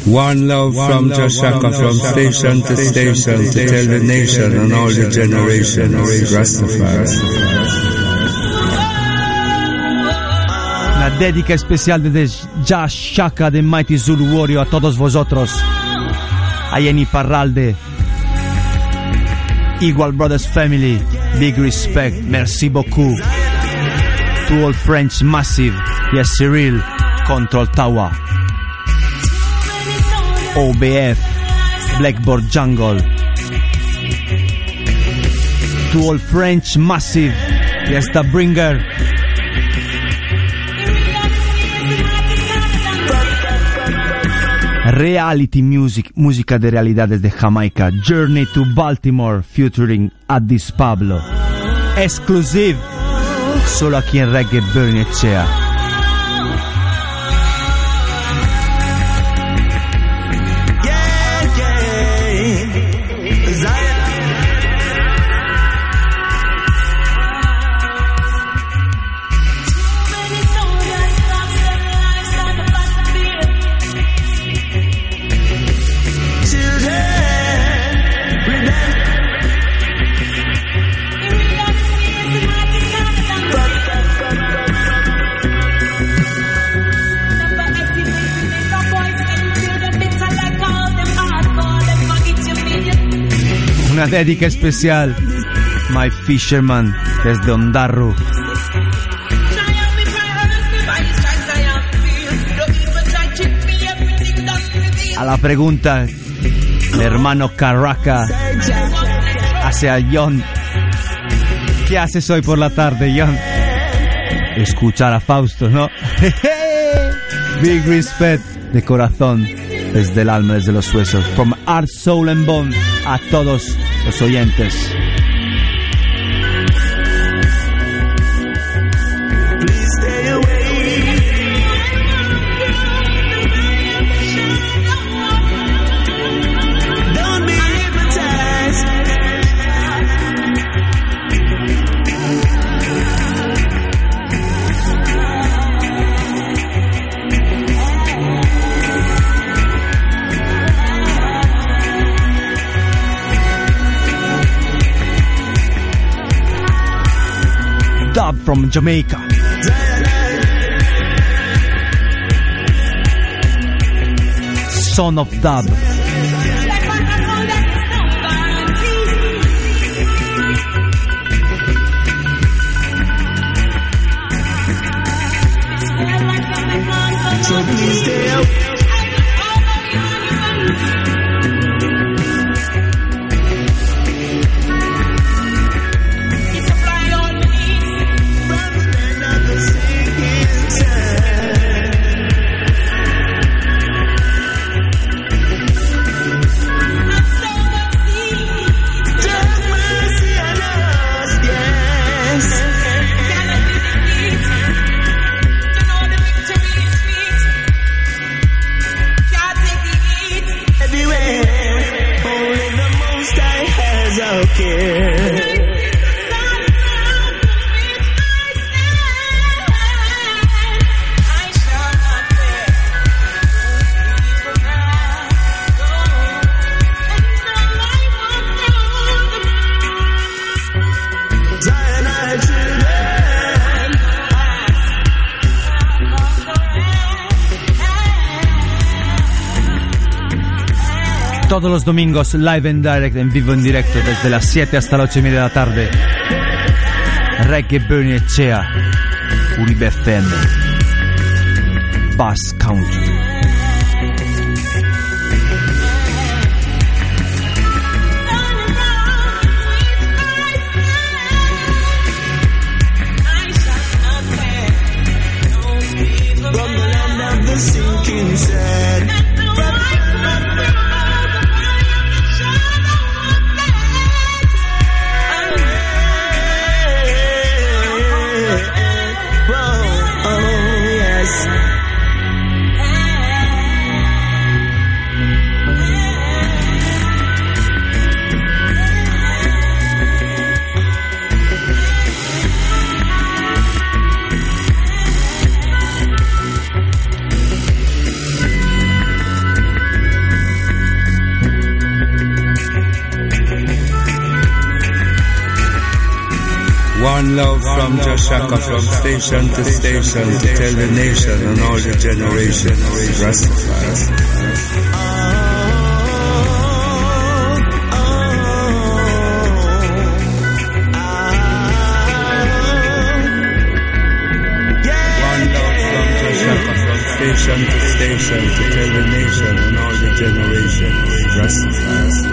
One love from Jashaka, from station to station, to tell the nation and all the generations, Rastafari. Una dedica especial desde Josh Shaka de Mighty Zulu Warrior a todos vosotros. A Jenny Parralde. Equal Brothers Family. Big respect. Merci beaucoup. To all French Massive. Yes, Cyril. Control Tower. OBF. Blackboard Jungle. To all French Massive. The Bringer. Reality Music, música de realidad desde Jamaica. Journey to Baltimore, featuring Addis Pablo. Exclusive, solo aquí en Reggae Burn Una dedica especial. My Fisherman desde Ondarru. A la pregunta, el hermano Carraca hacia John. ¿Qué haces hoy por la tarde, John? Escuchar a Fausto, ¿no? Big respect de corazón, desde el alma, desde los huesos. From Art, Soul and Bone a todos los oyentes. From Jamaica. Son of Dub. Todos los domingos live en direct, en vivo en directo, desde las 7 hasta las 8 y media de la tarde. Reggae Bernie Echea, Uribe FM, Bass Country. One love from Joshaka, from station to station, to tell the nation and all the generations. Rastafari. Station to station, to tell the nation and all the generations. Rastafari.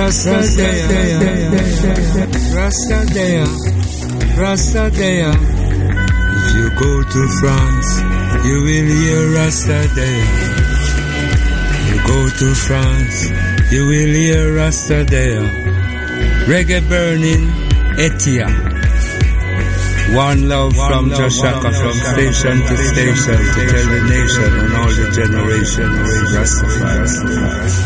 Rastadea, Rastadea, Rastadea. If you go to France, you will hear Rastadea. You go to France, you will hear Rastadea. Reggae burning, Etia. One love from Joshaka, from station to station, to tell the nation and all the generations. Rastafari.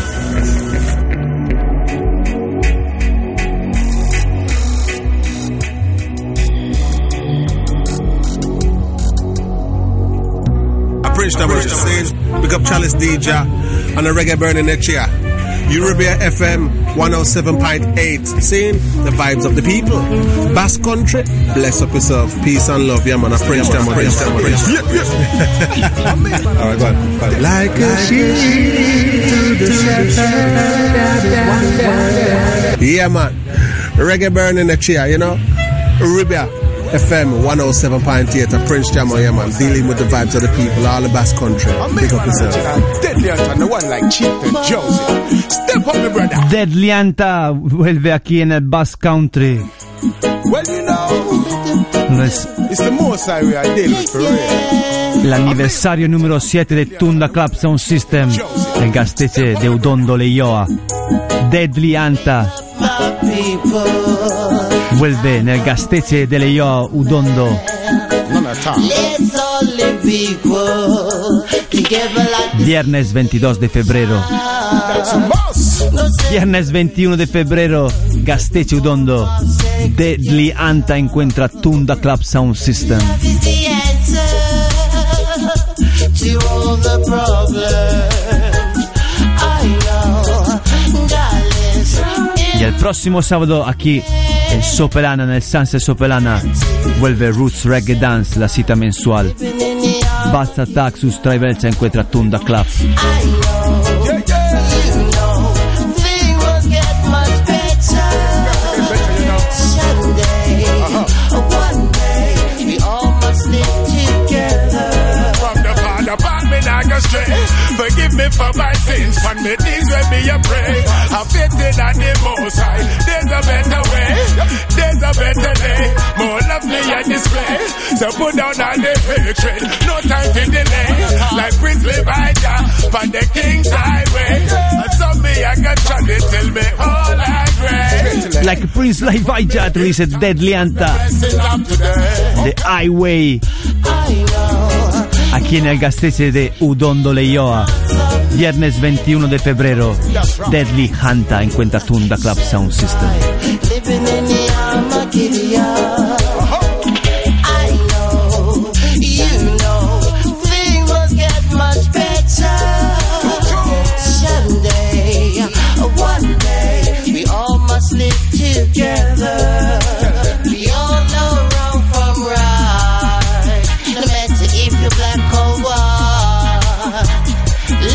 I Prince Double saying, big up Chalice DJ and the reggae burning next year. Eurobia FM 107.8, seeing the vibes of the people. Bass country, bless up yourself. Peace and love, yeah man. I Prince Double, Prince Double, Prince yeah, go on, go on. Like a sheep to the shepherd. Yeah, man. Reggae burning the chair, you know? Ribia FM 107.8 a Prince Jammer, yeah, man. Dealing with the vibes of the people, all the bass country. Big up yourself. Deadly and the one like Chieftain Joseph. Step up, my brother. Deadly Anta vuelve aquí en el Bass Country. Well, you know, No es it's the most I we are dealing with for real. l'anniversario numero 7 de Tunda Club Sound System nel Gastece de Udondo Leioa. Deadly Anta vuelve nel Gastece de Leioa Udondo. Viernes 22 de febrero. Viernes 21 de febrero, Gastece Udondo. Deadly Anta encuentra Tunda Club Sound System. Y el próximo sábado aquí Sopelana, nel Sunset Sopelana, vuelve Roots Reggae Dance, la cita mensual. Basta Taxus Travel se encuentra Tunda Club. Forgive me for my sins, but me things when me a pray. I faith in the Most High. There's a better There's a better. More. So put down the. No time delay. Like Prince Leviathan. On the King's Highway. Me I got tell me. Like Prince Laivajat dice Deadly Anta. The Highway, aquí en el Gastece de Udondo. Viernes 21 de febrero, Deadly Hanta encuentra Tunda Club Sound System. living in the Armageddon. I know, you know, things must get much better someday. One day, we all must live together. We all know wrong from right, no matter if you're black or white.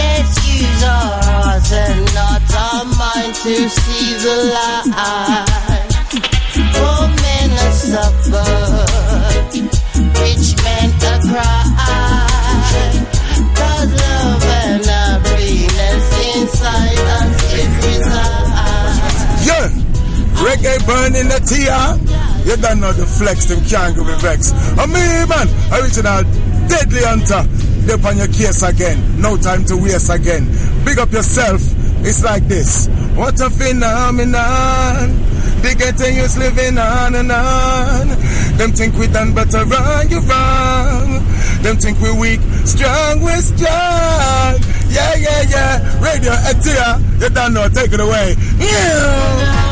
Let's use our hearts and not our minds to see the light. Burning the tea. You don't know the flex, them can't give me vex. A me man, original deadly hunter. They on your case again. No time to waste again. Big up yourself. It's like this. What a phenomenon. They getting used living on and on. Them think we done better wrong, you wrong. Them think we weak, strong, we strong. Yeah, yeah, yeah. Radio eh, Etia, you don't know, take it away. Yeah.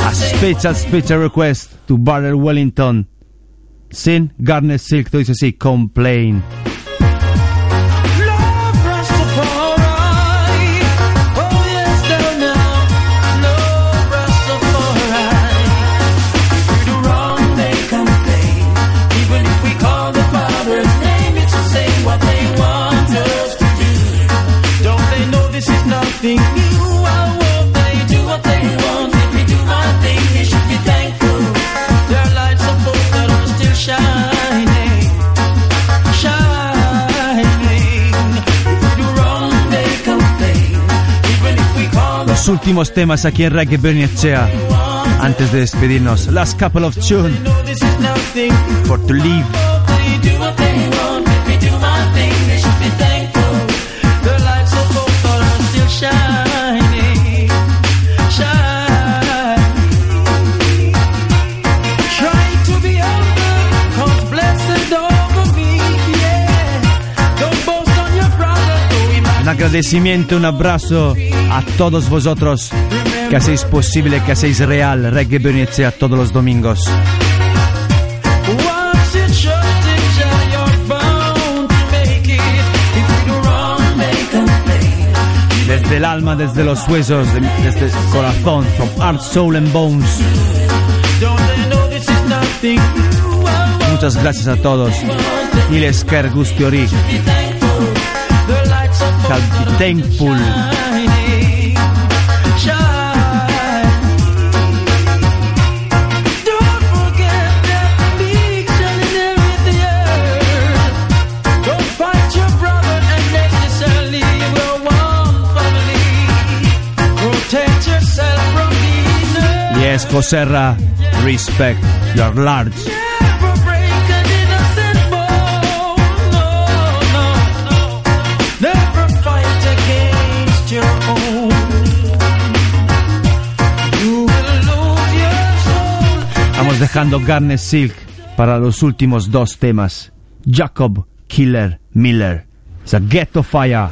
A special, special request to Barrel Wellington. Sin Garnet Silk, tú dices así, complain. Últimos temas aquí en Reggae Bernie Echea. Antes de despedirnos, last couple of nothing. for to leave. Agradecimiento, un abrazo a todos vosotros que hacéis posible, que hacéis real Reggae Echea todos los domingos. Desde el alma, desde los huesos, de- desde el corazón, from heart, soul and bones. Muchas gracias a todos. Niles Ker shall be thankful. Yes, Coserra, respect, your are large. Dejando Garnet Silk para los últimos dos temas. Jacob Killer Miller. A Ghetto Fire.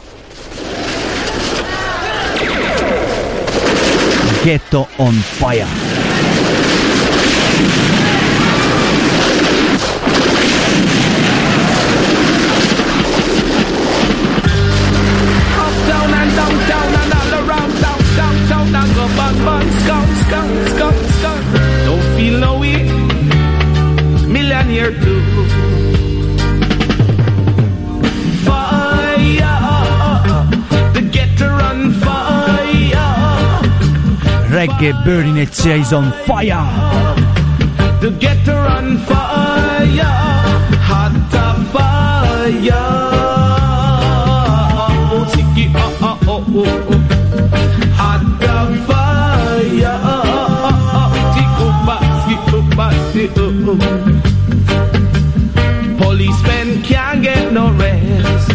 Ghetto on Fire. reggae burning, in a chair is on fire. The ghetto on fire, hot fire. Oh, oh, oh, oh. Fire, oh, oh, oh, oh, Policemen can't get no rest.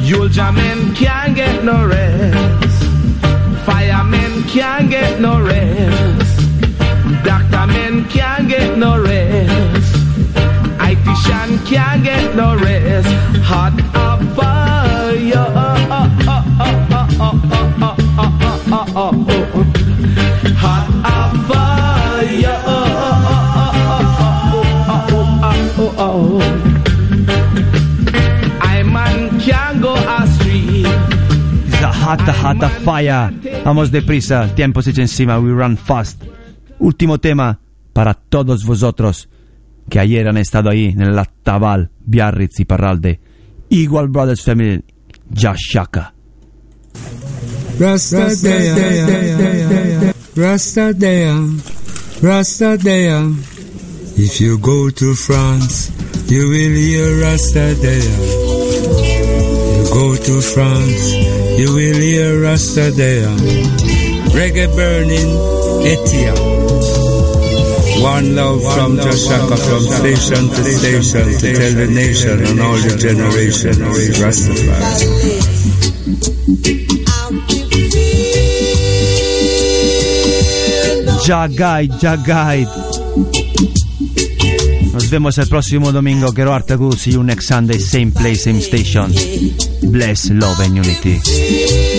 You'll jam and can't get no rest. Can't get no rest. Doctor men can't get no rest. ITian can't get no rest. Hot of fire. Hot of fire. I man can't go astray. It's a hot, hot fire. Vamos deprisa, el tiempo se echa encima, we run fast. Último tema para todos vosotros que ayer han estado ahí en el Tabal, Biarritz y Parralde. Eagle Brothers Family, Jashaka. Rasta Dea, Rasta Dea, Rasta. If you go to France, you will hear Rasta Dea. You go to France, you will hear Rasta there. Reggae burning, Etia. One love from Jashaka, from station to station, to tell the nation and all the generations, Rastafari. Ja Guide, Ja Guide. Nos vemos el próximo domingo. Quiero arte good. See you next Sunday. Same place, same station. Bless, love and unity.